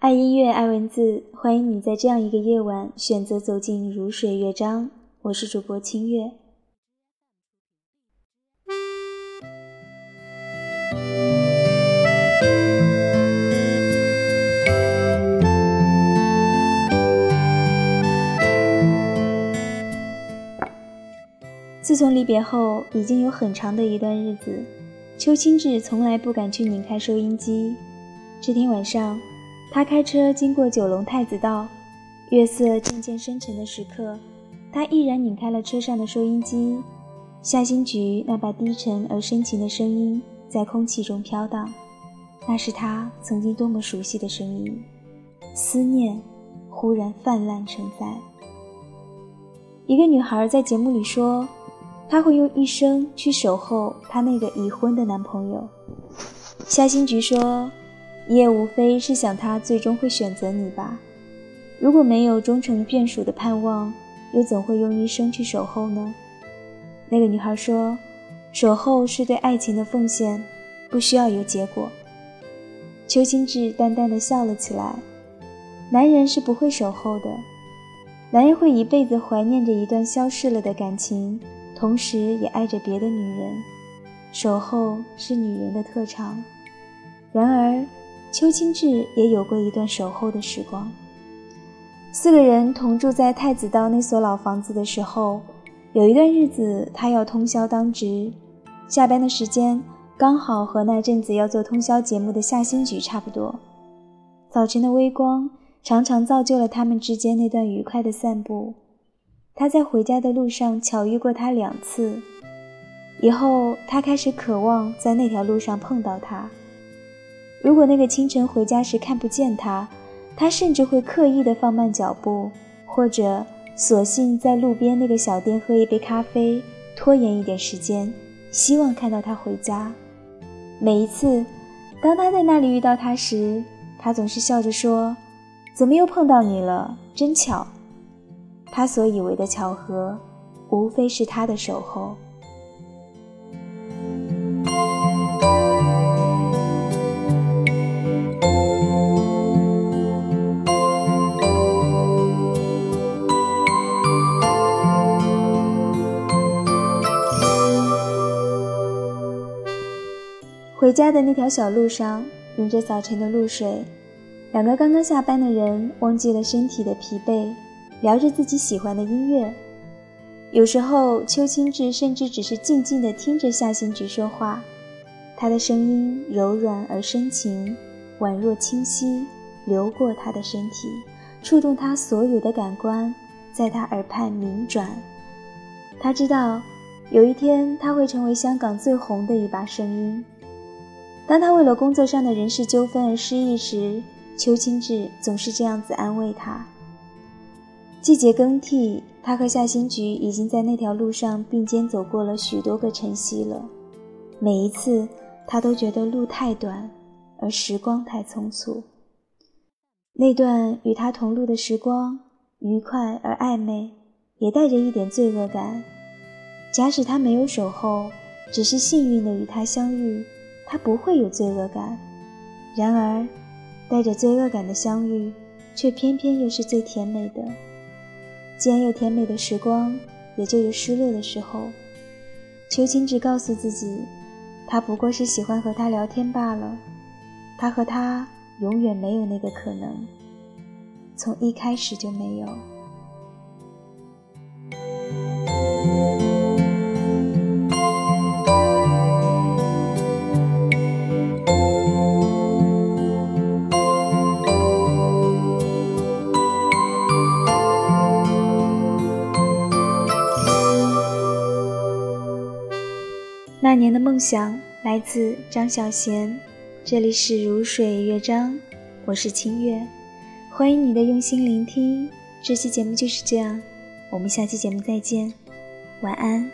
爱音乐，爱文字，欢迎你在这样一个夜晚选择走进如水乐章。我是主播清月。自从离别后，已经有很长的一段日子，邱清志从来不敢去拧开收音机。这天晚上。他开车经过九龙太子道，月色渐渐深沉的时刻，他毅然拧开了车上的收音机。夏新菊那把低沉而深情的声音在空气中飘荡，那是他曾经多么熟悉的声音。思念忽然泛滥成灾。一个女孩在节目里说，她会用一生去守候她那个已婚的男朋友。夏新菊说。也无非是想他最终会选择你吧？如果没有终成眷属的盼望，又怎会用一生去守候呢？那个女孩说：“守候是对爱情的奉献，不需要有结果。”邱清志淡淡的笑了起来。男人是不会守候的，男人会一辈子怀念着一段消逝了的感情，同时也爱着别的女人。守候是女人的特长。然而。邱清志也有过一段守候的时光。四个人同住在太子道那所老房子的时候，有一段日子，他要通宵当值，下班的时间刚好和那阵子要做通宵节目的夏新菊差不多。早晨的微光常常造就了他们之间那段愉快的散步。他在回家的路上巧遇过他两次，以后他开始渴望在那条路上碰到他。如果那个清晨回家时看不见他，他甚至会刻意的放慢脚步，或者索性在路边那个小店喝一杯咖啡，拖延一点时间，希望看到他回家。每一次，当他在那里遇到他时，他总是笑着说：“怎么又碰到你了？真巧。”他所以为的巧合，无非是他的守候。回家的那条小路上，迎着早晨的露水，两个刚刚下班的人忘记了身体的疲惫，聊着自己喜欢的音乐。有时候，邱清志甚至只是静静地听着夏新菊说话，她的声音柔软而深情，宛若清溪流过他的身体，触动他所有的感官，在他耳畔鸣转。他知道，有一天他会成为香港最红的一把声音。当他为了工作上的人事纠纷而失意时，邱清志总是这样子安慰他。季节更替，他和夏新菊已经在那条路上并肩走过了许多个晨曦了。每一次，他都觉得路太短，而时光太匆促。那段与他同路的时光，愉快而暧昧，也带着一点罪恶感。假使他没有守候，只是幸运的与他相遇。他不会有罪恶感，然而，带着罪恶感的相遇，却偏偏又是最甜美的。既然有甜美的时光，也就有失落的时候。邱清志告诉自己，他不过是喜欢和他聊天罢了。他和他永远没有那个可能，从一开始就没有。那年的梦想来自张小娴，这里是如水乐章，我是清月，欢迎你的用心聆听。这期节目就是这样，我们下期节目再见，晚安。